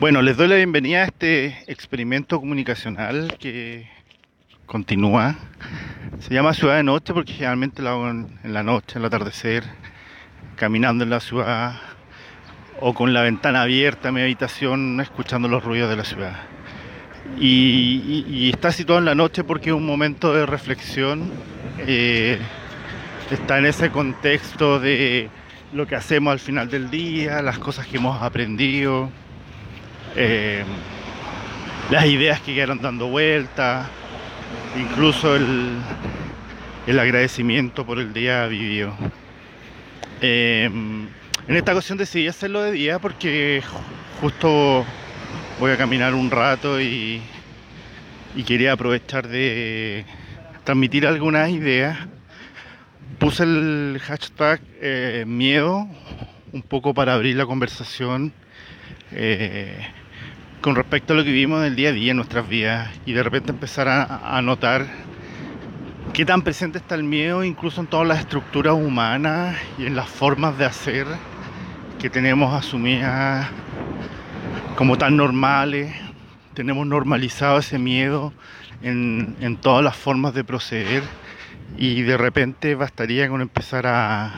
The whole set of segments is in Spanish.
Bueno, les doy la bienvenida a este experimento comunicacional que continúa. Se llama Ciudad de Noche porque generalmente lo hago en, la noche, en el atardecer, caminando en la ciudad o con la ventana abierta en mi habitación, escuchando los ruidos de la ciudad. Y, está situado en la noche porque es un momento de reflexión. Eh, está en ese contexto de lo que hacemos al final del día, las cosas que hemos aprendido eh, las ideas que quedaron dando vueltas, incluso el, agradecimiento por el día vivido. Eh, en esta ocasión decidí hacerlo de día porque justo voy a caminar un rato y, quería aprovechar de transmitir algunas ideas. Puse el hashtag eh, miedo un poco para abrir la conversación con respecto a lo que vivimos en el día a día en nuestras vidas y de repente empezar a, notar qué tan presente está el miedo incluso en todas las estructuras humanas y en las formas de hacer que tenemos asumidas como tan normales. Tenemos normalizado ese miedo en, en todas las formas de proceder y de repente bastaría con empezar a,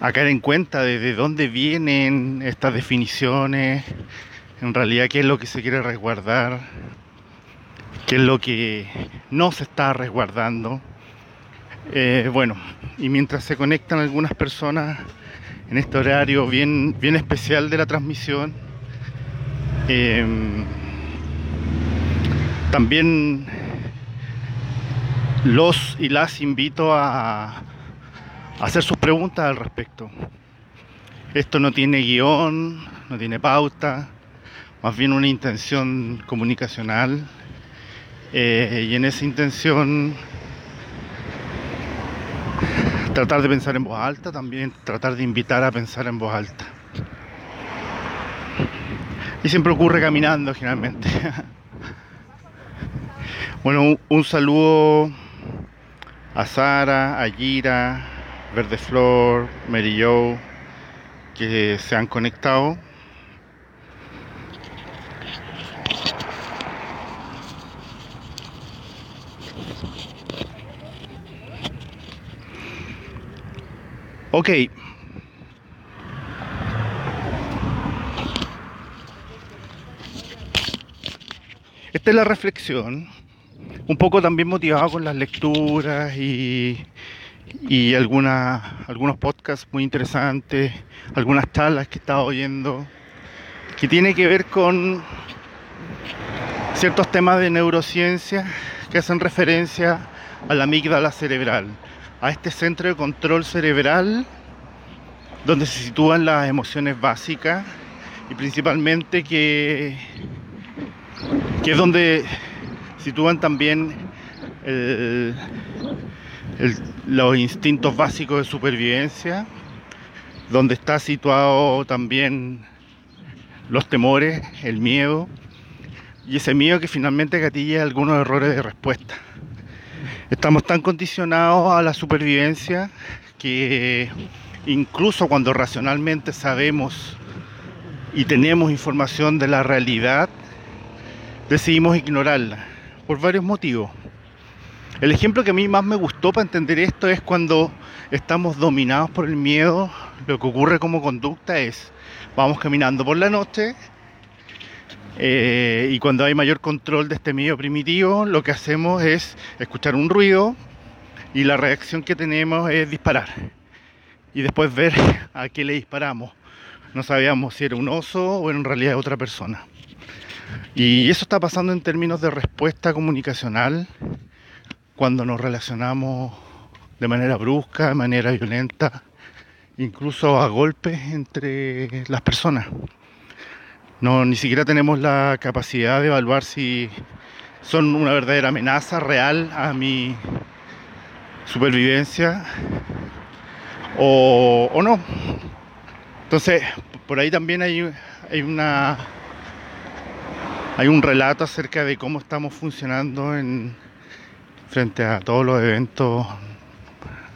a caer en cuenta de, de dónde vienen estas definiciones, en realidad qué es lo que se quiere resguardar, qué es lo que no se está resguardando. Eh, bueno, y mientras se conectan algunas personas en este horario bien, bien especial de la transmisión, em, también los y las invito a, a hacer sus preguntas al respecto. Esto no tiene guion, no tiene pauta, más bien una intención comunicacional eh, y en esa intención tratar de pensar en voz alta, también tratar de invitar a pensar en voz alta. Y siempre ocurre caminando generalmente. bueno, un, saludo a Sara, a Gira, Verde Flor, Mary Joe, que se han conectado. Ok. Esta es la reflexión, un poco también motivado con las lecturas y, y algunos podcasts muy interesantes, algunas charlas que he estado oyendo, que tiene que ver con ciertos temas de neurociencia que hacen referencia a la amígdala cerebral a este centro de control cerebral donde se sitúan las emociones básicas y principalmente que, que es donde sitúan también los instintos básicos de supervivencia, donde está situado también los temores, el miedo y ese miedo que finalmente gatilla algunos errores de respuesta. Estamos tan condicionados a la supervivencia que incluso cuando racionalmente sabemos y tenemos información de la realidad, decidimos ignorarla por varios motivos. El ejemplo que a mí más me gustó para entender esto es cuando estamos dominados por el miedo, lo que ocurre como conducta es, vamos caminando por la noche eh, y cuando hay mayor control de este medio primitivo, lo que hacemos es escuchar un ruido y la reacción que tenemos es disparar. Y después ver a qué le disparamos. No sabíamos si era un oso o en realidad otra persona. Y eso está pasando en términos de respuesta comunicacional cuando nos relacionamos de manera brusca, de manera violenta, incluso a golpes entre las personas. No, ni siquiera tenemos la capacidad de evaluar si son una verdadera amenaza real a mi supervivencia o, no. Entonces, por ahí también hay, hay una hay un relato acerca de cómo estamos funcionando en frente a todos los eventos,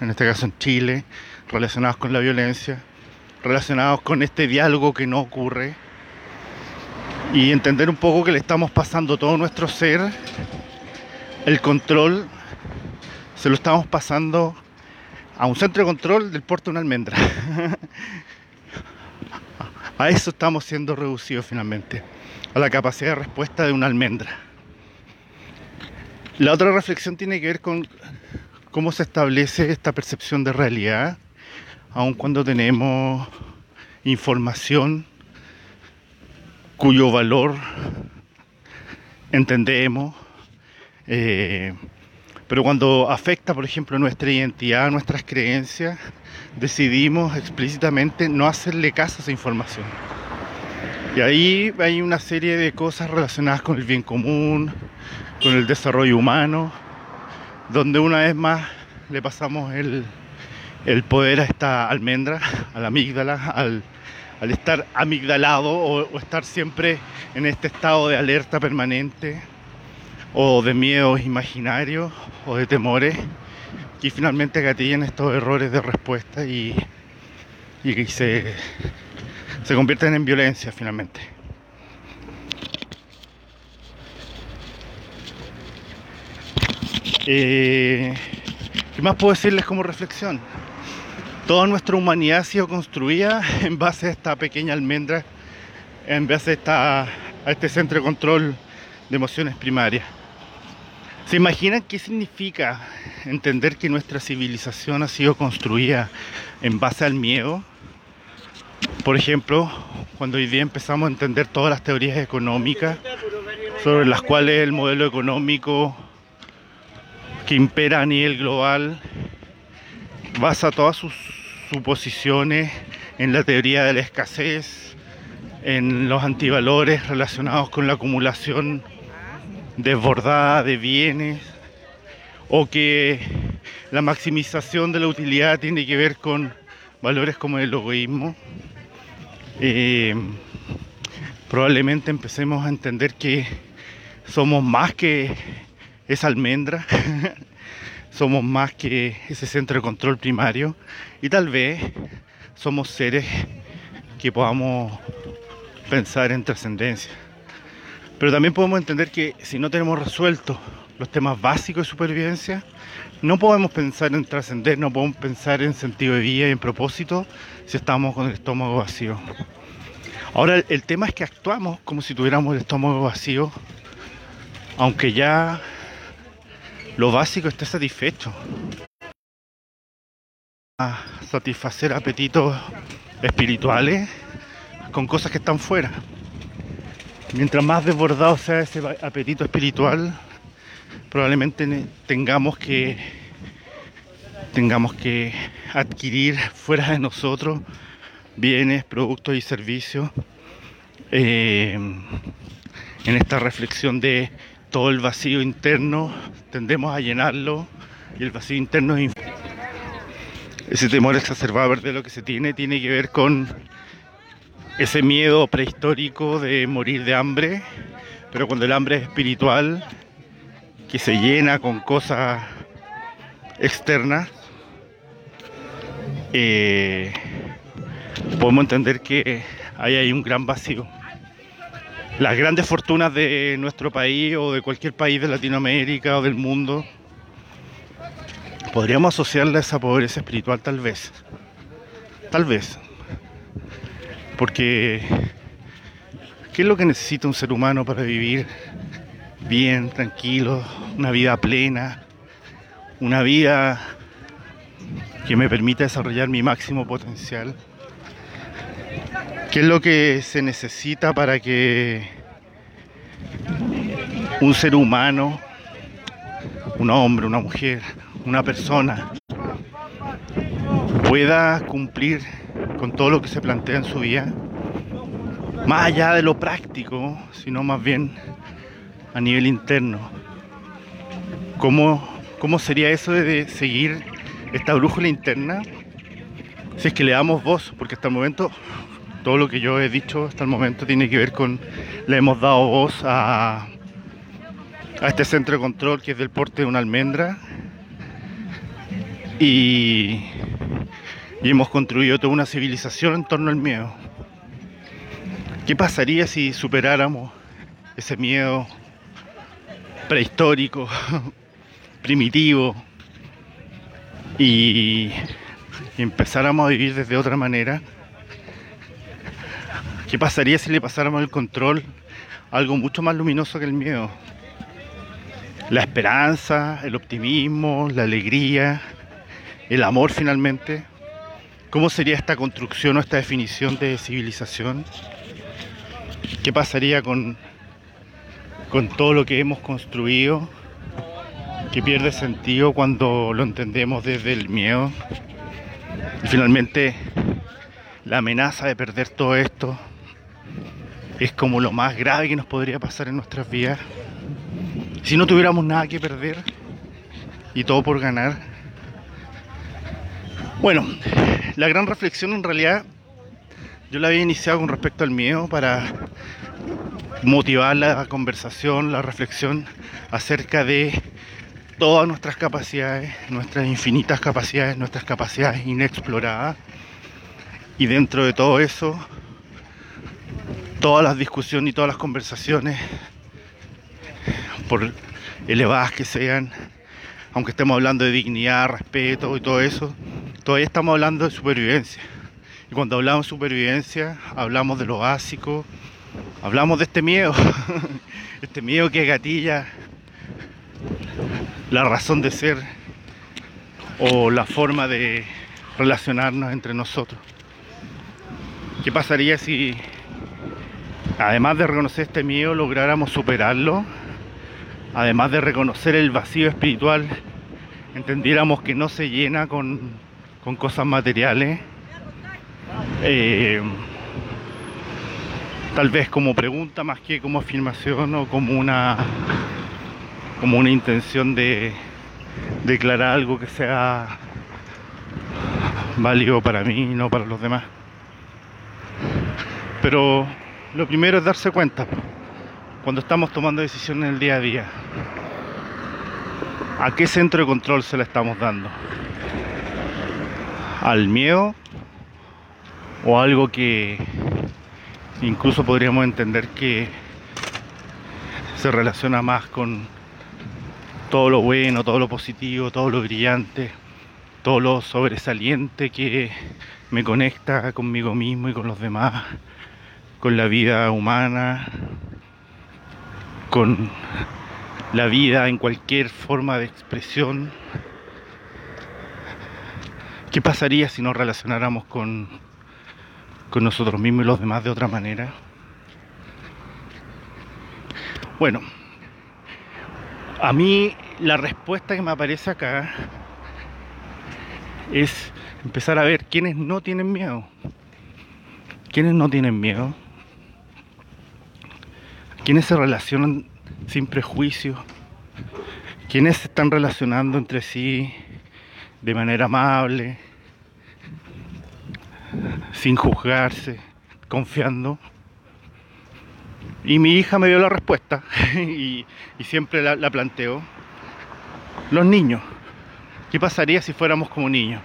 en este caso en Chile, relacionados con la violencia, relacionados con este diálogo que no ocurre y entender un poco que le estamos pasando todo nuestro ser, el control, se lo estamos pasando a un centro de control del puerto de una almendra. a eso estamos siendo reducidos finalmente, a la capacidad de respuesta de una almendra. La otra reflexión tiene que ver con cómo se establece esta percepción de realidad, aun cuando tenemos información cuyo valor entendemos, eh, pero cuando afecta, por ejemplo, nuestra identidad, nuestras creencias, decidimos explícitamente no hacerle caso a esa información. Y ahí hay una serie de cosas relacionadas con el bien común, con el desarrollo humano, donde una vez más le pasamos el, el poder a esta almendra, a la amígdala, al, al estar amigdalado o, estar siempre en este estado de alerta permanente o de miedos imaginarios o de temores que finalmente gatillan estos errores de respuesta y, y se, se convierten en violencia finalmente. Eh, ¿Qué más puedo decirles como reflexión? Toda nuestra humanidad ha sido construida en base a esta pequeña almendra, en base a, este centro de control de emociones primarias. ¿Se imaginan qué significa entender que nuestra civilización ha sido construida en base al miedo? Por ejemplo, cuando hoy día empezamos a entender todas las teorías económicas sobre las cuales el modelo económico que impera a nivel global basa todas sus suposiciones en la teoría de la escasez, en los antivalores relacionados con la acumulación desbordada de bienes, o que la maximización de la utilidad tiene que ver con valores como el egoísmo. Eh, probablemente empecemos a entender que somos más que esa almendra somos más que ese centro de control primario y tal vez somos seres que podamos pensar en trascendencia. Pero también podemos entender que si no tenemos resueltos los temas básicos de supervivencia, no podemos pensar en trascender, no podemos pensar en sentido de vida y en propósito si estamos con el estómago vacío. Ahora el tema es que actuamos como si tuviéramos el estómago vacío, aunque ya lo básico está satisfecho. A satisfacer apetitos espirituales con cosas que están fuera. Mientras más desbordado sea ese apetito espiritual, probablemente tengamos que tengamos que adquirir fuera de nosotros bienes, productos y servicios eh, en esta reflexión de todo el vacío interno tendemos a llenarlo y el vacío interno es ese temor exacerbado de lo que se tiene tiene que ver con ese miedo prehistórico de morir de hambre, pero cuando el hambre es espiritual, que se llena con cosas externas, eh, podemos entender que ahí hay un gran vacío las grandes fortunas de nuestro país o de cualquier país de Latinoamérica o del mundo, podríamos asociarla a esa pobreza espiritual tal vez. Tal vez. Porque, ¿qué es lo que necesita un ser humano para vivir bien, tranquilo, una vida plena, una vida que me permita desarrollar mi máximo potencial? ¿Qué es lo que se necesita para que un ser humano, un hombre, una mujer, una persona, pueda cumplir con todo lo que se plantea en su vida? Más allá de lo práctico, sino más bien a nivel interno. ¿Cómo, cómo sería eso de seguir esta brújula interna? Si es que le damos voz, porque hasta el momento todo lo que yo he dicho hasta el momento tiene que ver con, le hemos dado voz a, a este centro de control que es del porte de una almendra y, y hemos construido toda una civilización en torno al miedo. ¿Qué pasaría si superáramos ese miedo prehistórico, primitivo, y empezáramos a vivir desde otra manera? ¿Qué pasaría si le pasáramos el control a algo mucho más luminoso que el miedo? La esperanza, el optimismo, la alegría, el amor finalmente. ¿Cómo sería esta construcción o esta definición de civilización? ¿Qué pasaría con, con todo lo que hemos construido que pierde sentido cuando lo entendemos desde el miedo? Y finalmente la amenaza de perder todo esto es como lo más grave que nos podría pasar en nuestras vidas. Si no tuviéramos nada que perder y todo por ganar. Bueno, la gran reflexión en realidad yo la había iniciado con respecto al miedo para motivar la conversación, la reflexión acerca de todas nuestras capacidades, nuestras infinitas capacidades, nuestras capacidades inexploradas. Y dentro de todo eso, todas las discusiones y todas las conversaciones, por elevadas que sean, aunque estemos hablando de dignidad, respeto y todo eso, todavía estamos hablando de supervivencia. Y cuando hablamos de supervivencia, hablamos de lo básico, hablamos de este miedo, este miedo que gatilla la razón de ser o la forma de relacionarnos entre nosotros. ¿Qué pasaría si además de reconocer este miedo, lográramos superarlo, además de reconocer el vacío espiritual, entendiéramos que no se llena con, cosas materiales, eh, tal vez como pregunta más que como afirmación o como una como una intención de declarar algo que sea válido para mí y no para los demás. Pero lo primero es darse cuenta cuando estamos tomando decisiones en el día a día. ¿A qué centro de control se le estamos dando? ¿Al miedo? ¿O algo que incluso podríamos entender que se relaciona más con todo lo bueno, todo lo positivo, todo lo brillante, todo lo sobresaliente que me conecta conmigo mismo y con los demás? Con la vida humana, con la vida en cualquier forma de expresión. ¿Qué pasaría si nos relacionáramos con, con nosotros mismos y los demás de otra manera? Bueno, a mí la respuesta que me aparece acá es empezar a ver quiénes no tienen miedo. ¿Quiénes no tienen miedo? Quienes se relacionan sin prejuicio, quienes se están relacionando entre sí de manera amable, sin juzgarse, confiando. Y mi hija me dio la respuesta y, siempre la, la planteo. Los niños. ¿Qué pasaría si fuéramos como niños?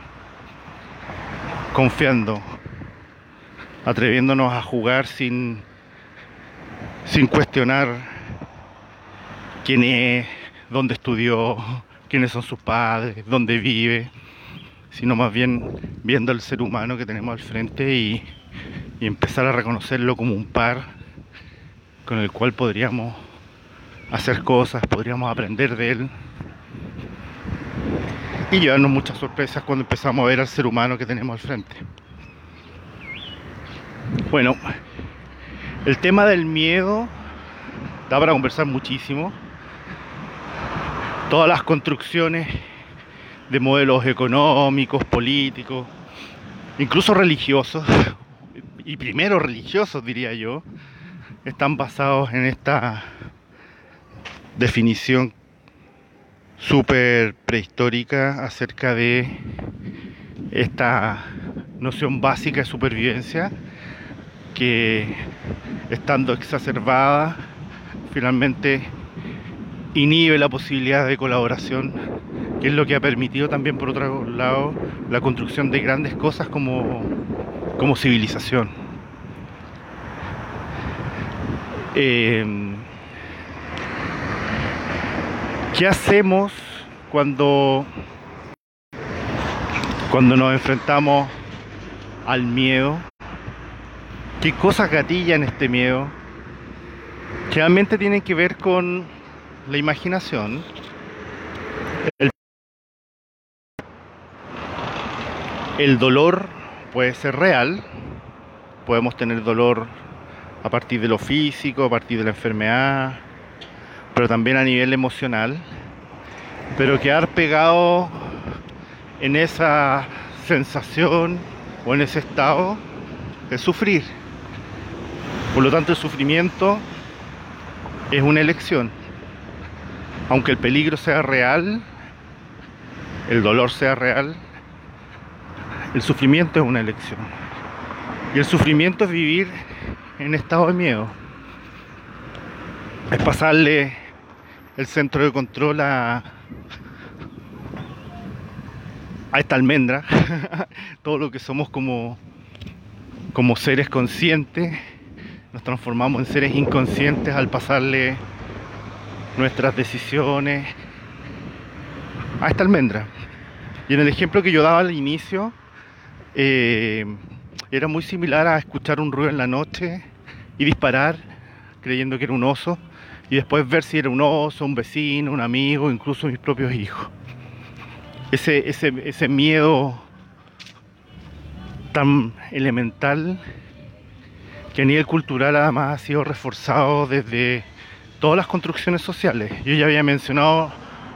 Confiando, atreviéndonos a jugar sin sin cuestionar quién es, dónde estudió, quiénes son sus padres, dónde vive, sino más bien viendo al ser humano que tenemos al frente y, empezar a reconocerlo como un par con el cual podríamos hacer cosas, podríamos aprender de él y llevarnos muchas sorpresas cuando empezamos a ver al ser humano que tenemos al frente. Bueno, el tema del miedo da para conversar muchísimo. Todas las construcciones de modelos económicos, políticos, incluso religiosos, y primero religiosos diría yo, están basados en esta definición súper prehistórica acerca de esta noción básica de supervivencia que estando exacerbada finalmente inhibe la posibilidad de colaboración, que es lo que ha permitido también por otro lado la construcción de grandes cosas como, como civilización. Em, ¿Qué hacemos cuando, cuando nos enfrentamos al miedo? ¿Qué cosas gatillan este miedo? Generalmente tienen que ver con la imaginación. El, el dolor puede ser real. Podemos tener dolor a partir de lo físico, a partir de la enfermedad, pero también a nivel emocional. Pero quedar pegado en esa sensación o en ese estado es sufrir. Por lo tanto, el sufrimiento es una elección. Aunque el peligro sea real, el dolor sea real, el sufrimiento es una elección. Y el sufrimiento es vivir en estado de miedo. Es pasarle el centro de control a, esta almendra, todo lo que somos como, como seres conscientes, nos transformamos en seres inconscientes al pasarle nuestras decisiones a esta almendra. Y en el ejemplo que yo daba al inicio, eh, era muy similar a escuchar un ruido en la noche y disparar creyendo que era un oso y después ver si era un oso, un vecino, un amigo, incluso mis propios hijos. Ese, ese, ese miedo tan elemental que a nivel cultural además ha sido reforzado desde todas las construcciones sociales. Yo ya había mencionado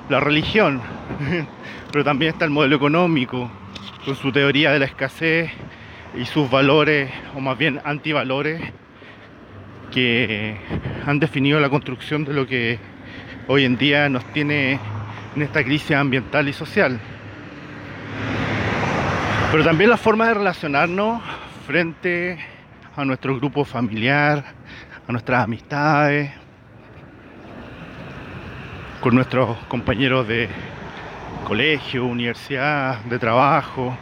la religión, pero también está el modelo económico, con su teoría de la escasez y sus valores, o más bien antivalores, que han definido la construcción de lo que hoy en día nos tiene en esta crisis ambiental y social. Pero también la forma de relacionarnos frente a nuestro grupo familiar, a nuestras amistades, con nuestros compañeros de colegio, universidad, de trabajo,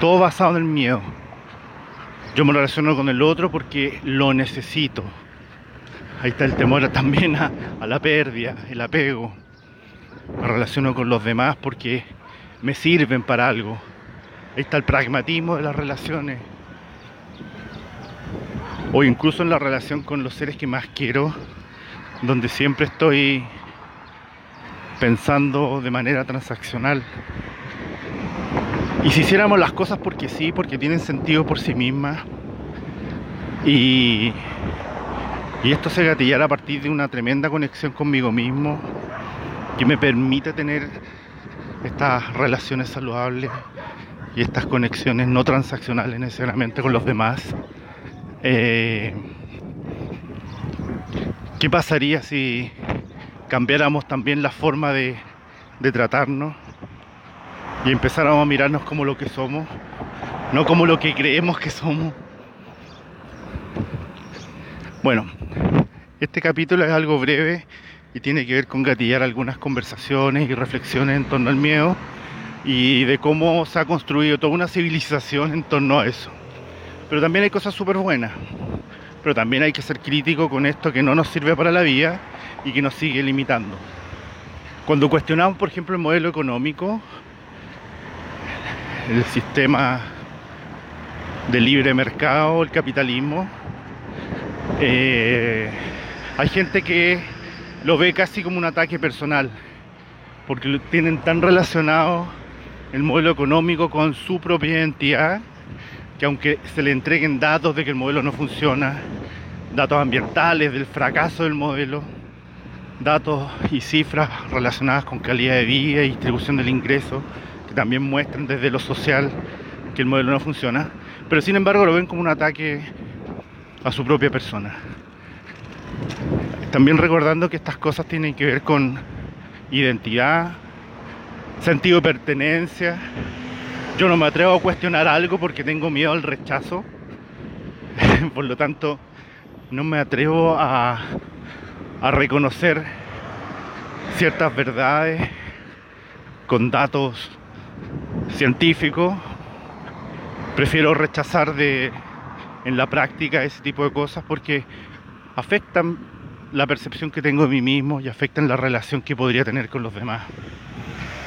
todo basado en el miedo. Yo me relaciono con el otro porque lo necesito. Ahí está el temor también a, la pérdida, el apego. Me relaciono con los demás porque me sirven para algo. Ahí está el pragmatismo de las relaciones. O incluso en la relación con los seres que más quiero, donde siempre estoy pensando de manera transaccional. Y si hiciéramos las cosas porque sí, porque tienen sentido por sí mismas, y, esto se gatillara a partir de una tremenda conexión conmigo mismo, que me permite tener estas relaciones saludables y estas conexiones no transaccionales necesariamente con los demás. Eh, ¿Qué pasaría si cambiáramos también la forma de, de tratarnos? y empezáramos a mirarnos como lo que somos, no como lo que creemos que somos. Bueno, este capítulo es algo breve y tiene que ver con gatillar algunas conversaciones y reflexiones en torno al miedo y de cómo se ha construido toda una civilización en torno a eso. Pero también hay cosas súper buenas. Pero también hay que ser crítico con esto que no nos sirve para la vida y que nos sigue limitando. Cuando cuestionamos, por ejemplo, el modelo económico, el sistema de libre mercado, el capitalismo. Eh, hay gente que lo ve casi como un ataque personal, porque lo tienen tan relacionado el modelo económico con su propia identidad, que aunque se le entreguen datos de que el modelo no funciona, datos ambientales del fracaso del modelo, datos y cifras relacionadas con calidad de vida y distribución del ingreso, también muestran desde lo social que el modelo no funciona, pero sin embargo lo ven como un ataque a su propia persona. También recordando que estas cosas tienen que ver con identidad, sentido de pertenencia. Yo no me atrevo a cuestionar algo porque tengo miedo al rechazo. Por lo tanto, no me atrevo a, reconocer ciertas verdades con datos científico, prefiero rechazar de en la práctica ese tipo de cosas porque afectan la percepción que tengo de mí mismo y afectan la relación que podría tener con los demás.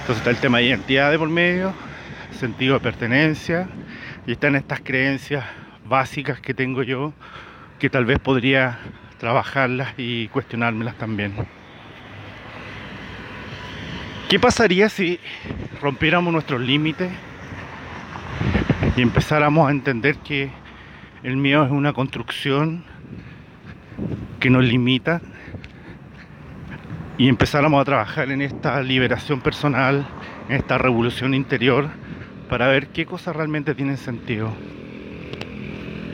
Entonces está el tema de identidad de por medio, sentido de pertenencia y están estas creencias básicas que tengo yo que tal vez podría trabajarlas y cuestionármelas también. ¿Qué pasaría si rompiéramos nuestros límites y empezáramos a entender que el miedo es una construcción que nos limita y empezáramos a trabajar en esta liberación personal, en esta revolución interior, para ver qué cosas realmente tienen sentido.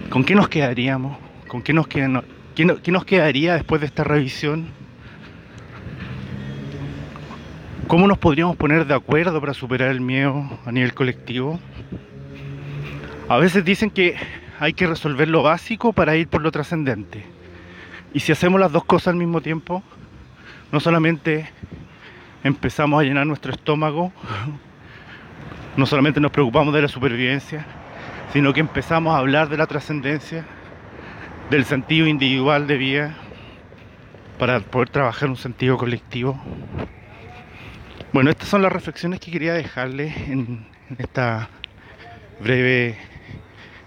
¿Con qué nos quedaríamos? ¿Con qué nos, qué, qué nos quedaría después de esta revisión? ¿Cómo nos podríamos poner de acuerdo para superar el miedo a nivel colectivo? A veces dicen que hay que resolver lo básico para ir por lo trascendente. Y si hacemos las dos cosas al mismo tiempo, no solamente empezamos a llenar nuestro estómago, no solamente nos preocupamos de la supervivencia, sino que empezamos a hablar de la trascendencia, del sentido individual de vida, para poder trabajar un sentido colectivo. Bueno, estas son las reflexiones que quería dejarles en, esta breve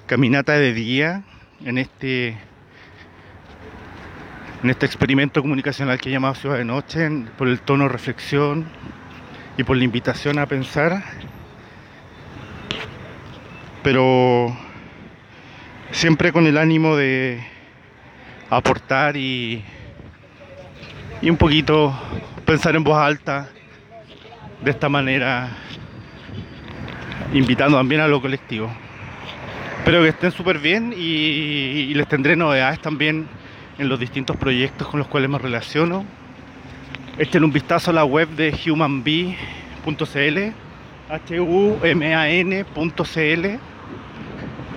caminata de día, en este en este experimento comunicacional que he llamado Ciudad de Noche, por el tono reflexión y por la invitación a pensar, pero siempre con el ánimo de aportar y, y un poquito pensar en voz alta, de esta manera, invitando también a lo colectivo. Espero que estén súper bien y, les tendré novedades también en los distintos proyectos con los cuales me relaciono. Echen un vistazo a la web de humanb.cl, h-u-m-a-n.cl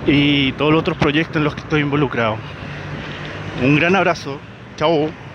y todos los otros proyectos en los que estoy involucrado. Un gran abrazo. Chao.